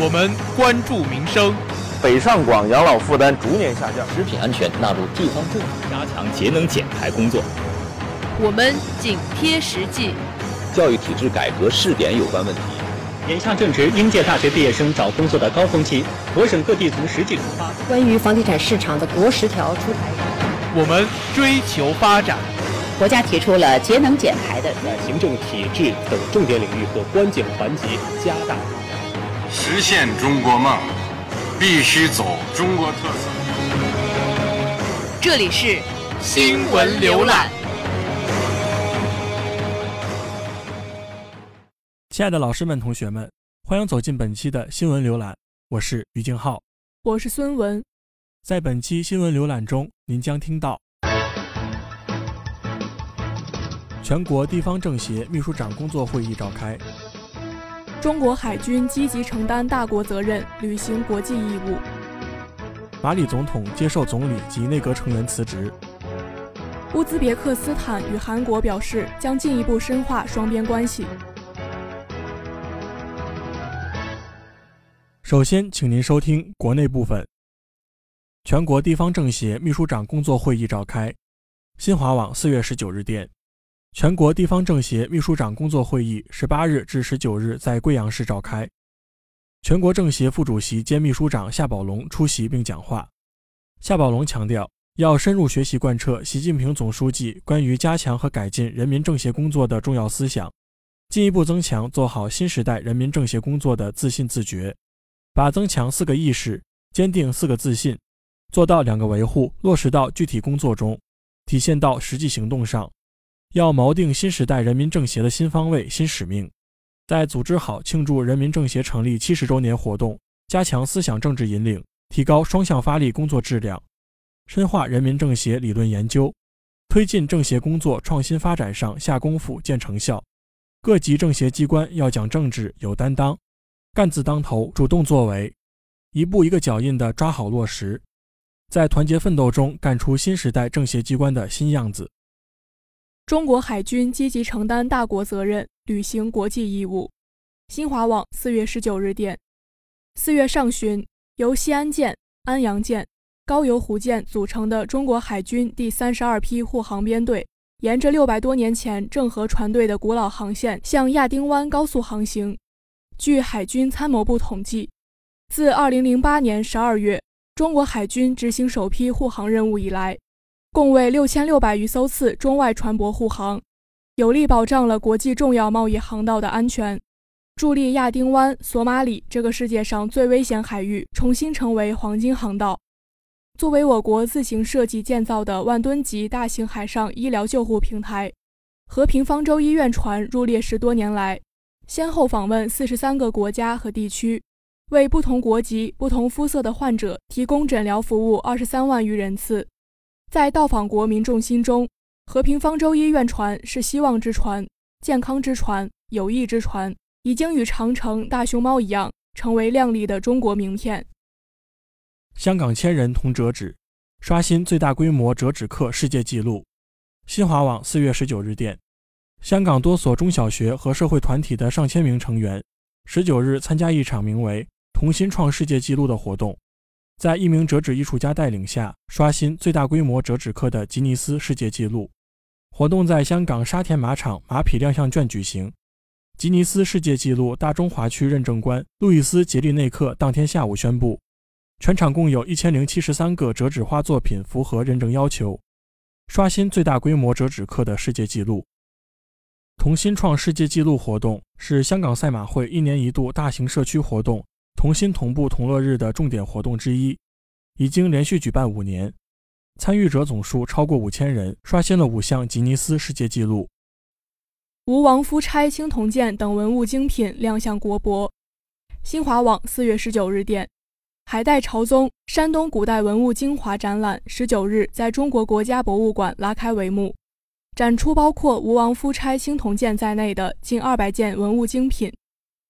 我们关注民生。北上广养老负担逐年下降，食品安全纳入地方政府加强节能减排工作。我们紧贴实际。教育体制改革试点有关问题。眼下正值应届大学毕业生找工作的高峰期，我省各地从实际出发。关于房地产市场的国十条出台。我们追求发展。国家提出了节能减排的，在行政体制等重点领域和关键环节加大。实现中国梦。必须走中国特色。这里是新闻浏览。亲爱的老师们、同学们，欢迎走进本期的新闻浏览。我是于静浩，我是孙文。在本期新闻浏览中，您将听到全国地方政协秘书长工作会议召开。中国海军积极承担大国责任，履行国际义务。马里总统接受总理及内阁成员辞职。乌兹别克斯坦与韩国表示将进一步深化双边关系。首先，请您收听国内部分。全国地方政协秘书长工作会议召开。新华网四月十九日电。全国地方政协秘书长工作会议十八日至十九日在贵阳市召开。全国政协副主席兼秘书长夏宝龙出席并讲话。夏宝龙强调，要深入学习贯彻习近平总书记关于加强和改进人民政协工作的重要思想，进一步增强做好新时代人民政协工作的自信自觉，把增强四个意识、坚定四个自信、做到两个维护落实到具体工作中，体现到实际行动上。要锚定新时代人民政协的新方位、新使命，在组织好庆祝人民政协成立七十周年活动，加强思想政治引领，提高双向发力工作质量，深化人民政协理论研究，推进政协工作创新发展上下功夫、见成效。各级政协机关要讲政治、有担当，干字当头、主动作为，一步一个脚印地抓好落实，在团结奋斗中干出新时代政协机关的新样子。中国海军积极承担大国责任，履行国际义务。新华网四月十九日电，四月上旬，由西安舰、安阳舰、高邮湖舰组成的中国海军第三十二批护航编队，沿着六百多年前郑和船队的古老航线向亚丁湾高速航行。据海军参谋部统计，自二零零八年十二月中国海军执行首批护航任务以来，共为六千六百余艘次中外船舶护航，有力保障了国际重要贸易航道的安全，助力亚丁湾、索马里这个世界上最危险海域重新成为黄金航道。作为我国自行设计建造的万吨级大型海上医疗救护平台，和平方舟医院船入列十多年来，先后访问四十三个国家和地区，为不同国籍、不同肤色的患者提供诊疗服务二十三万余人次。在到访国民众心中，和平方舟医院船是希望之船、健康之船、友谊之船，已经与长城、大熊猫一样，成为亮丽的中国名片。香港千人同折纸，刷新最大规模折纸课世界纪录。新华网四月十九日电，香港多所中小学和社会团体的上千名成员，十九日参加一场名为“同心创世界纪录”的活动。在一名折纸艺术家带领下，刷新最大规模折纸课的吉尼斯世界纪录。活动在香港沙田马场马匹亮相卷举行。吉尼斯世界纪录大中华区认证官路易斯·杰利内克当天下午宣布，全场共有一千零七十三个折纸花作品符合认证要求，刷新最大规模折纸课的世界纪录。同心创世界纪录活动是香港赛马会一年一度大型社区活动。同心同步同乐日的重点活动之一，已经连续举办五年，参与者总数超过五千人，刷新了五项吉尼斯世界纪录。吴王夫差青铜剑等文物精品亮相国博。新华网四月十九日电，海代朝宗山东古代文物精华展览十九日在中国国家博物馆拉开帷幕，展出包括吴王夫差青铜剑在内的近二百件文物精品。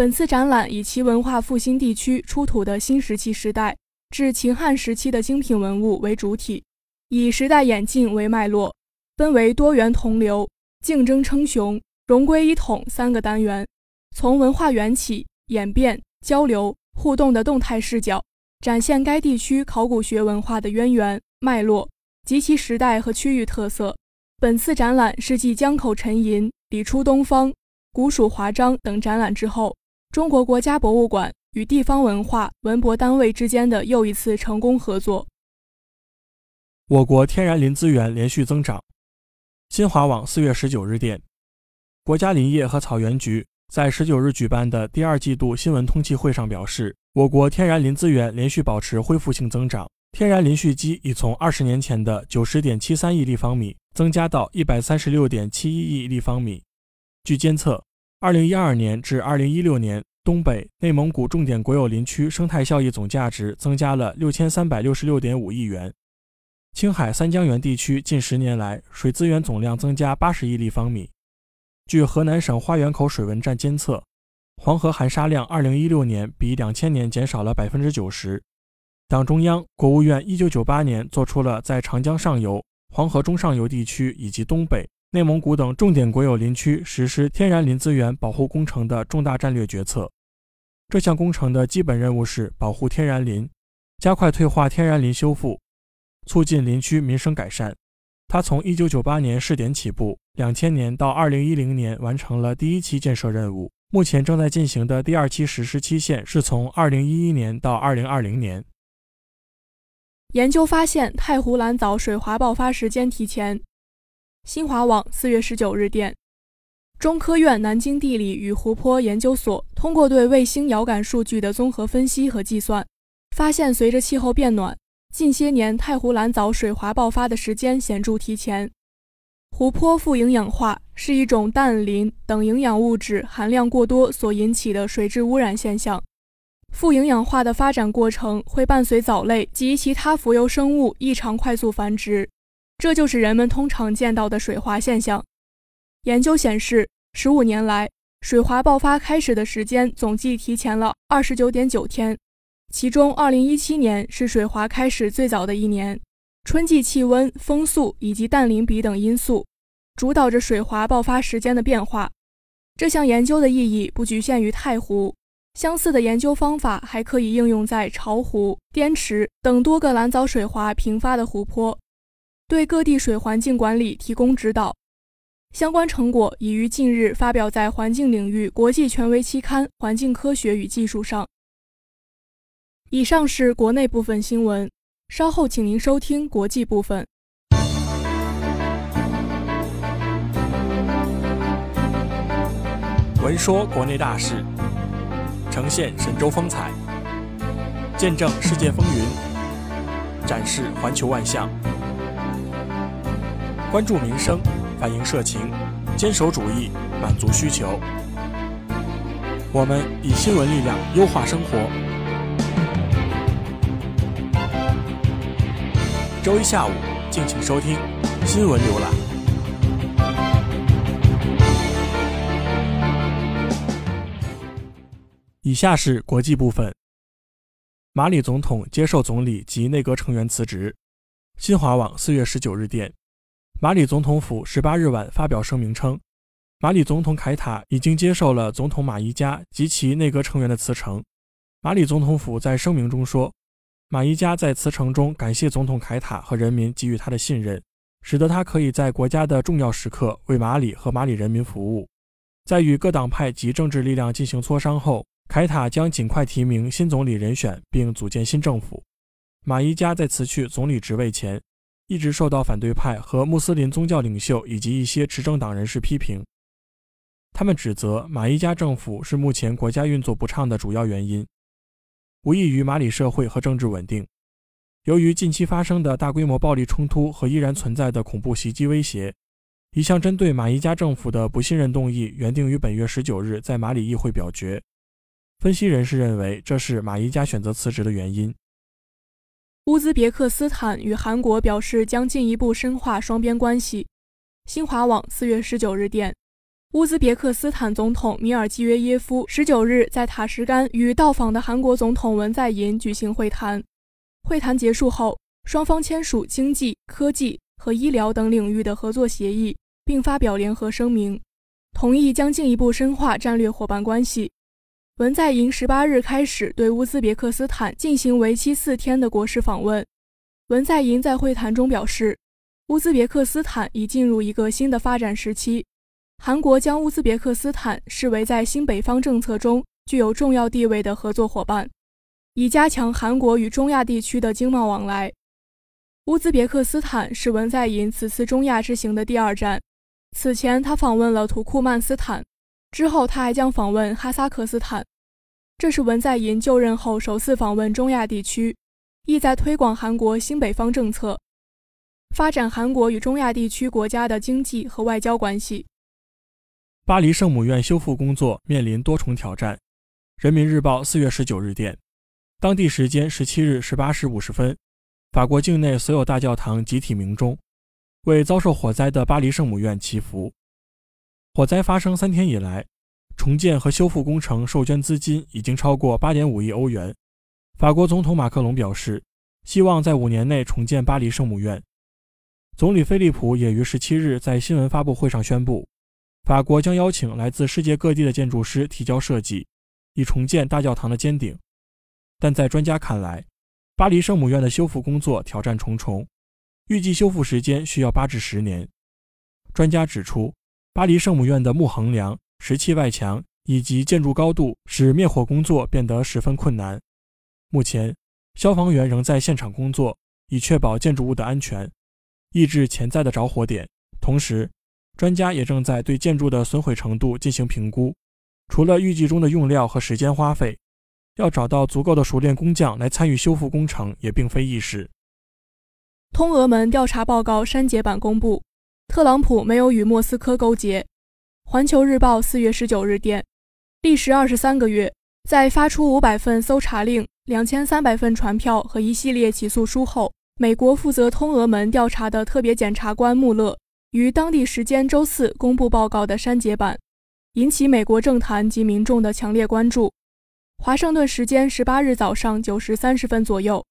本次展览以其文化复兴地区出土的新石器时代至秦汉时期的精品文物为主体，以时代演进为脉络，分为多元同流、竞争称雄、融归一统三个单元，从文化缘起、演变、交流、互动的动态视角，展现该地区考古学文化的渊源脉络及其时代和区域特色。本次展览是继江口沉银、李出东方、古蜀华章等展览之后，中国国家博物馆与地方文化文博单位之间的又一次成功合作。我国天然林资源连续增长。新华网四月十九日电，国家林业和草原局在十九日举办的第二季度新闻通气会上表示，我国天然林资源连续保持恢复性增长，天然林蓄积已从二十年前的九十点七三亿立方米增加到一百三十六点七一亿立方米。据监测，二零一二年至二零一六年，东北、内蒙古重点国有林区生态效益总价值增加了六千三百六十六点五亿元。青海三江源地区近十年来水资源总量增加八十亿立方米。据河南省花园口水文站监测，黄河含沙量二零一六年比两千年减少了百分之九十。党中央、国务院一九九八年做出了在长江上游、黄河中上游地区以及东北、内蒙古等重点国有林区实施天然林资源保护工程的重大战略决策。这项工程的基本任务是保护天然林，加快退化天然林修复。促进林区民生改善。它从1998年试点起步，2000年到2010年完成了第一期建设任务。目前正在进行的第二期实施期限是从2011年到2020年。研究发现，太湖蓝藻水华爆发时间提前。新华网4月19日电，中科院南京地理与湖泊研究所通过对卫星遥感数据的综合分析和计算，发现随着气候变暖。近些年，太湖蓝藻水华爆发的时间显著提前。湖泊富营养化是一种氮、磷等营养物质含量过多所引起的水质污染现象。富营养化的发展过程会伴随藻类及其他浮游生物异常快速繁殖，这就是人们通常见到的水华现象。研究显示，十五年来，水华爆发开始的时间总计提前了二十九点九天。其中，2017年是水华开始最早的一年。春季气温、风速以及氮磷比等因素主导着水华爆发时间的变化。这项研究的意义不局限于太湖，相似的研究方法还可以应用在巢湖、滇池等多个蓝藻水华频发的湖泊，对各地水环境管理提供指导。相关成果已于近日发表在环境领域国际权威期刊《环境科学与技术》上。以上是国内部分新闻，稍后请您收听国际部分。闻说国内大事，呈现神州风采，见证世界风云，展示环球万象，关注民生，反映社情，坚守主义，满足需求。我们以新闻力量优化生活。周一下午，敬请收听《新闻浏览》。以下是国际部分：马里总统接受总理及内阁成员辞职。新华网四月十九日电，马里总统府十八日晚发表声明称，马里总统凯塔已经接受了总统马伊加及其内阁成员的辞呈。马里总统府在声明中说。马伊加在辞呈中感谢总统凯塔和人民给予他的信任，使得他可以在国家的重要时刻为马里和马里人民服务。在与各党派及政治力量进行磋商后，凯塔将尽快提名新总理人选并组建新政府。马伊加在辞去总理职位前，一直受到反对派和穆斯林宗教领袖以及一些执政党人士批评，他们指责马伊加政府是目前国家运作不畅的主要原因。无异于马里社会和政治稳定。由于近期发生的大规模暴力冲突和依然存在的恐怖袭击威胁，一项针对马伊加政府的不信任动议原定于本月十九日在马里议会表决。分析人士认为，这是马伊加选择辞职的原因。乌兹别克斯坦与韩国表示将进一步深化双边关系。新华网四月十九日电。乌兹别克斯坦总统米尔基约耶夫十九日在塔什干与到访的韩国总统文在寅举行会谈。会谈结束后，双方签署经济、科技和医疗等领域的合作协议，并发表联合声明，同意将进一步深化战略伙伴关系。文在寅十八日开始对乌兹别克斯坦进行为期四天的国事访问。文在寅在会谈中表示，乌兹别克斯坦已进入一个新的发展时期，韩国将乌兹别克斯坦视为在新北方政策中具有重要地位的合作伙伴，以加强韩国与中亚地区的经贸往来。乌兹别克斯坦是文在寅此次中亚之行的第二站。此前，他访问了土库曼斯坦，之后他还将访问哈萨克斯坦。这是文在寅就任后首次访问中亚地区，意在推广韩国新北方政策，发展韩国与中亚地区国家的经济和外交关系。巴黎圣母院修复工作面临多重挑战。人民日报四月十九日电，当地时间十七日十八时五十分。法国境内所有大教堂集体鸣钟，为遭受火灾的巴黎圣母院祈福。火灾发生三天以来，重建和修复工程受捐资金已经超过八点五亿欧元。法国总统马克龙表示，希望在五年内重建巴黎圣母院。总理菲利普也于十七日在新闻发布会上宣布，法国将邀请来自世界各地的建筑师提交设计，以重建大教堂的尖顶。但在专家看来，巴黎圣母院的修复工作挑战重重，预计修复时间需要八至十年。专家指出，巴黎圣母院的木横梁、石砌外墙以及建筑高度使灭火工作变得十分困难。目前，消防员仍在现场工作，以确保建筑物的安全，抑制潜在的着火点。同时，专家也正在对建筑的损毁程度进行评估。除了预计中的用料和时间花费。要找到足够的熟练工匠来参与修复工程也并非易事。通俄门调查报告删节版公布，特朗普没有与莫斯科勾结。环球日报四月十九日电，历时二十三个月，在发出五百份搜查令、两千三百份传票和一系列起诉书后，美国负责通俄门调查的特别检察官穆勒于当地时间周四公布报告的删节版，引起美国政坛及民众的强烈关注。华盛顿时间十八日早上九时三十分左右，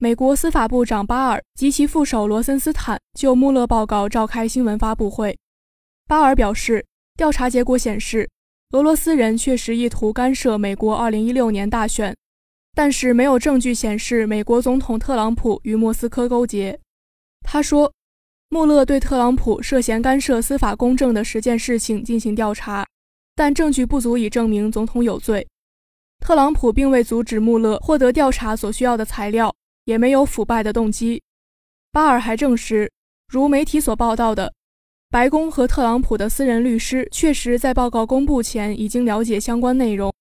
美国司法部长巴尔及其副手罗森斯坦就穆勒报告召开新闻发布会。巴尔表示，调查结果显示，俄罗斯人确实意图干涉美国二零一六年大选，但是没有证据显示美国总统特朗普与莫斯科勾结。他说，穆勒对特朗普涉嫌干涉司法公正的十件事情进行调查，但证据不足以证明总统有罪。特朗普并未阻止穆勒获得调查所需要的材料，也没有腐败的动机。巴尔还证实，如媒体所报道的，白宫和特朗普的私人律师确实在报告公布前已经了解相关内容，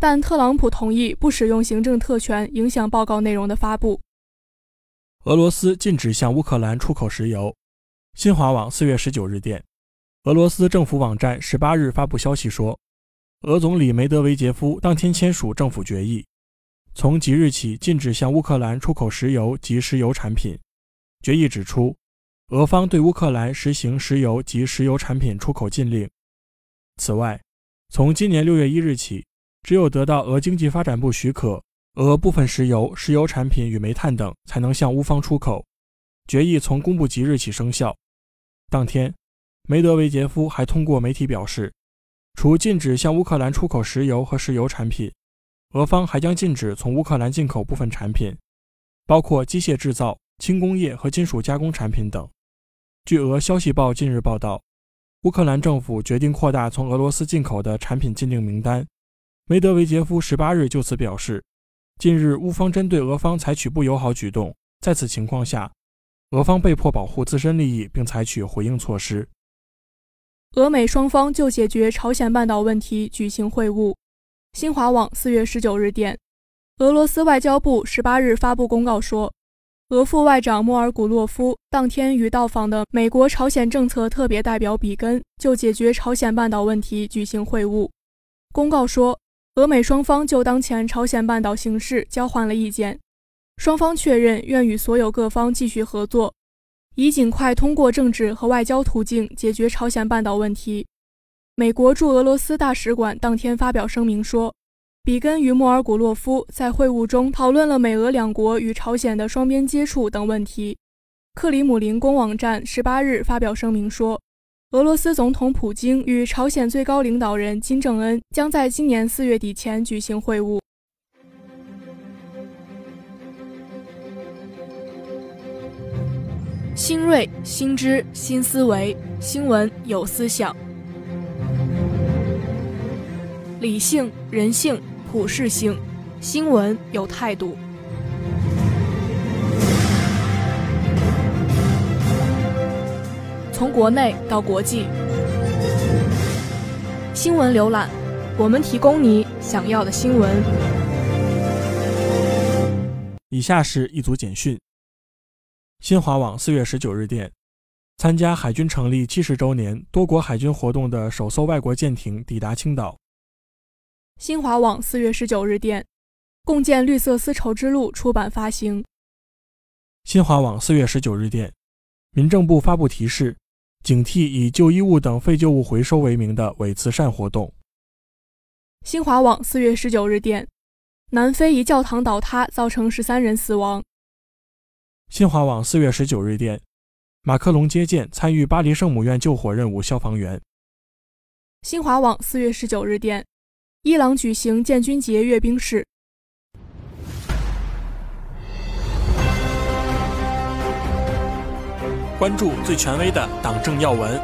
但特朗普同意不使用行政特权影响报告内容的发布。俄罗斯禁止向乌克兰出口石油。新华网四月十九日电，俄罗斯政府网站十八日发布消息说。俄总理梅德韦杰夫当天签署政府决议，从即日起禁止向乌克兰出口石油及石油产品。决议指出，俄方对乌克兰实行石油及石油产品出口禁令。此外，从今年六月一日起，只有得到俄经济发展部许可，俄部分石油、石油产品与煤炭等才能向乌方出口。决议从公布即日起生效。当天，梅德韦杰夫还通过媒体表示。除禁止向乌克兰出口石油和石油产品，俄方还将禁止从乌克兰进口部分产品，包括机械制造、轻工业和金属加工产品等。据俄消息报近日报道，乌克兰政府决定扩大从俄罗斯进口的产品禁令名单。梅德韦杰夫十八日就此表示，近日乌方针对俄方采取不友好举动，在此情况下，俄方被迫保护自身利益并采取回应措施。俄美双方就解决朝鲜半岛问题举行会晤。新华网四月十九日电，俄罗斯外交部十八日发布公告说，俄副外长莫尔古洛夫当天与到访的美国朝鲜政策特别代表比根就解决朝鲜半岛问题举行会晤。公告说，俄美双方就当前朝鲜半岛形势交换了意见，双方确认愿与所有各方继续合作。以尽快通过政治和外交途径解决朝鲜半岛问题。美国驻俄罗斯大使馆当天发表声明说，比根与莫尔古洛夫在会晤中讨论了美俄两国与朝鲜的双边接触等问题。克里姆林宫网站十八日发表声明说，俄罗斯总统普京与朝鲜最高领导人金正恩将在今年四月底前举行会晤。新锐、新知、新思维，新闻有思想，理性、人性、普世性，新闻有态度。从国内到国际，新闻浏览，我们提供你想要的新闻。以下是一组简讯。新华网四月十九日电，参加海军成立七十周年多国海军活动的首艘外国舰艇抵达青岛。新华网四月十九日电，共建绿色丝绸之路出版发行。新华网四月十九日电，民政部发布提示，警惕以旧衣物等废旧物回收为名的伪慈善活动。新华网四月十九日电，南非一教堂倒塌，造成十三人死亡。新华网四月十九日电，马克龙接见参与巴黎圣母院救火任务消防员。新华网四月十九日电，伊朗举行建军节阅兵式。关注最权威的党政要闻，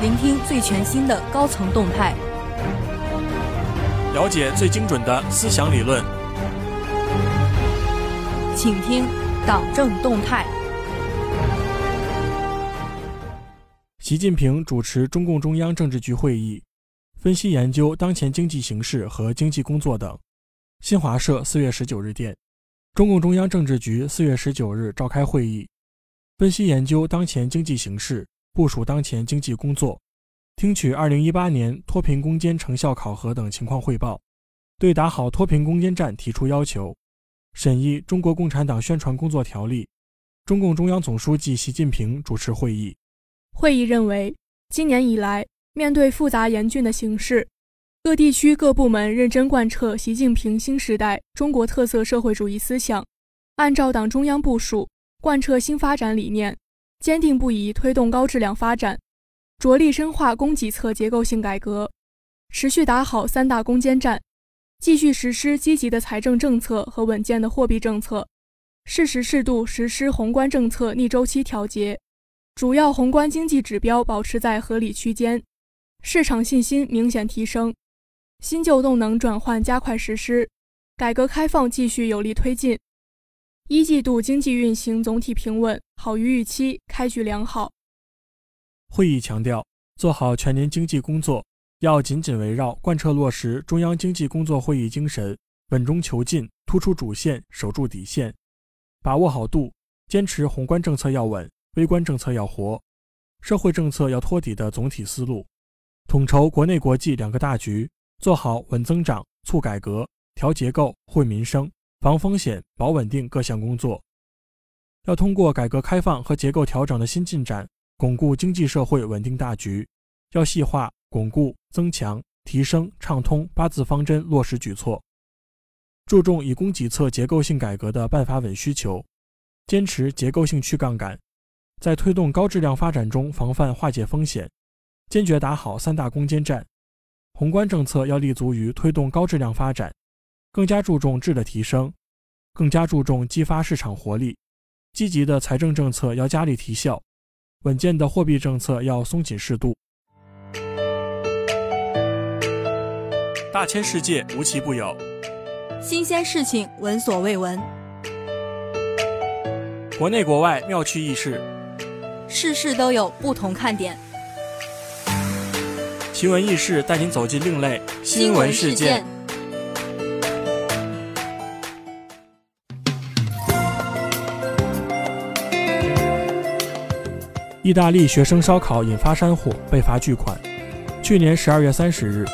聆听最全新的高层动态，了解最精准的思想理论。请听党政动态。习近平主持中共中央政治局会议，分析研究当前经济形势和经济工作等。新华社四月十九日电，中共中央政治局四月十九日召开会议，分析研究当前经济形势，部署当前经济工作，听取二零一八年脱贫攻坚成效考核等情况汇报，对打好脱贫攻坚战提出要求。审议《中国共产党宣传工作条例》，中共中央总书记习近平主持会议。会议认为，今年以来，面对复杂严峻的形势，各地区各部门认真贯彻习近平新时代中国特色社会主义思想，按照党中央部署，贯彻新发展理念，坚定不移推动高质量发展，着力深化供给侧结构性改革，持续打好三大攻坚战。继续实施积极的财政政策和稳健的货币政策，适时适度实施宏观政策逆周期调节，主要宏观经济指标保持在合理区间，市场信心明显提升，新旧动能转换加快实施，改革开放继续有力推进。一季度经济运行总体平稳，好于预期，开局良好。会议强调，做好全年经济工作。要紧紧围绕贯彻落实中央经济工作会议精神，稳中求进，突出主线，守住底线，把握好度，坚持宏观政策要稳，微观政策要活，社会政策要托底的总体思路，统筹国内国际两个大局，做好稳增长、促改革、调结构、惠民生、防风险、保稳定各项工作。要通过改革开放和结构调整的新进展，巩固经济社会稳定大局。要细化。巩固、增强、提升、畅通八字方针落实举措，注重以供给侧结构性改革的办法稳需求，坚持结构性去杠杆，在推动高质量发展中防范化解风险，坚决打好三大攻坚战。宏观政策要立足于推动高质量发展，更加注重质的提升，更加注重激发市场活力。积极的财政政策要加力提效，稳健的货币政策要松紧适度。大千世界无奇不有，新鲜事情闻所未闻，国内国外妙趣轶事，事事都有不同看点。奇闻异事带您走进另类新闻事件。意大利学生烧烤引发山火，被罚巨款。去年十二月三十日。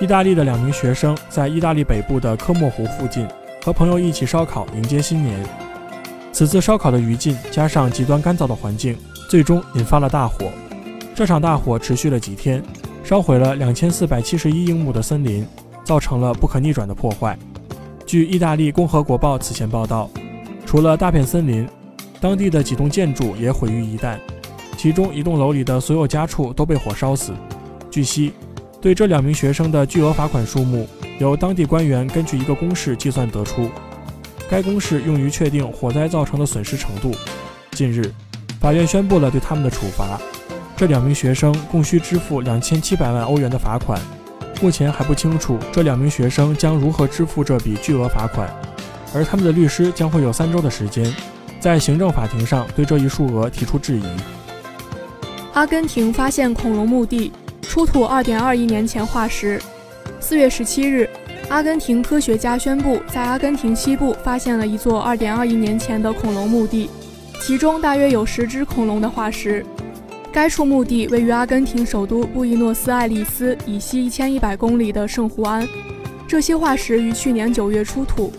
意大利的两名学生在意大利北部的科莫湖附近和朋友一起烧烤迎接新年。此次烧烤的余烬加上极端干燥的环境，最终引发了大火。这场大火持续了几天，烧毁了两千四百七十一英亩的森林，造成了不可逆转的破坏。据意大利《共和国报》此前报道，除了大片森林，当地的几栋建筑也毁于一旦。其中一栋楼里的所有家畜都被火烧死。据悉，对这两名学生的巨额罚款数目，由当地官员根据一个公式计算得出。该公式用于确定火灾造成的损失程度。近日，法院宣布了对他们的处罚。这两名学生共需支付两千七百万欧元的罚款。目前还不清楚这两名学生将如何支付这笔巨额罚款，而他们的律师将会有三周的时间，在行政法庭上对这一数额提出质疑。阿根廷发现恐龙墓地，出土二点二亿年前化石。四月十七日。阿根廷科学家宣布，在阿根廷西部发现了一座2.2亿年前的恐龙墓地，其中大约有十只恐龙的化石。该处墓地位于阿根廷首都布宜诺斯艾利斯以西1100公里的圣胡安。这些化石于去年9月出土。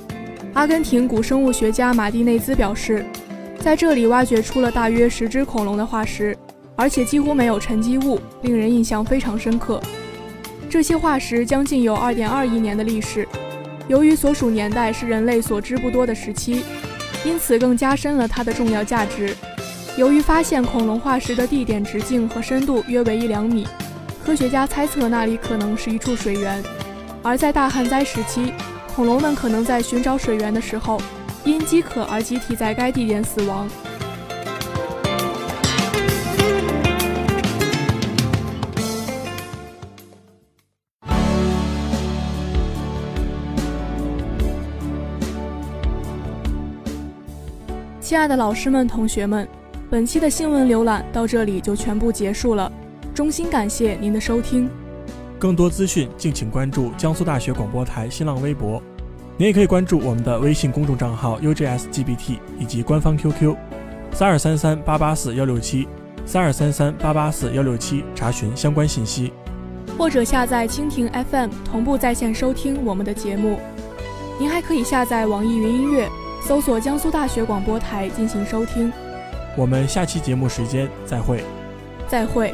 阿根廷古生物学家马蒂内兹表示，在这里挖掘出了大约十只恐龙的化石，而且几乎没有沉积物，令人印象非常深刻。这些化石将近有2.2亿年的历史，由于所属年代是人类所知不多的时期，因此更加深了它的重要价值。由于发现恐龙化石的地点直径和深度约为一两米，科学家猜测那里可能是一处水源。而在大旱灾时期，恐龙们可能在寻找水源的时候，因饥渴而集体在该地点死亡。亲爱的老师们、同学们，本期的新闻浏览到这里就全部结束了。衷心感谢您的收听。更多资讯敬请关注江苏大学广播台新浪微博。您也可以关注我们的微信公众账号 UJSGBT 以及官方 QQ：三二三三八八四幺六七三二三三八八四幺六七，查询相关信息。或者下载蜻蜓 FM 同步在线收听我们的节目。您还可以下载网易云音乐。搜索江苏大学广播台进行收听。我们下期节目时间再会。再会。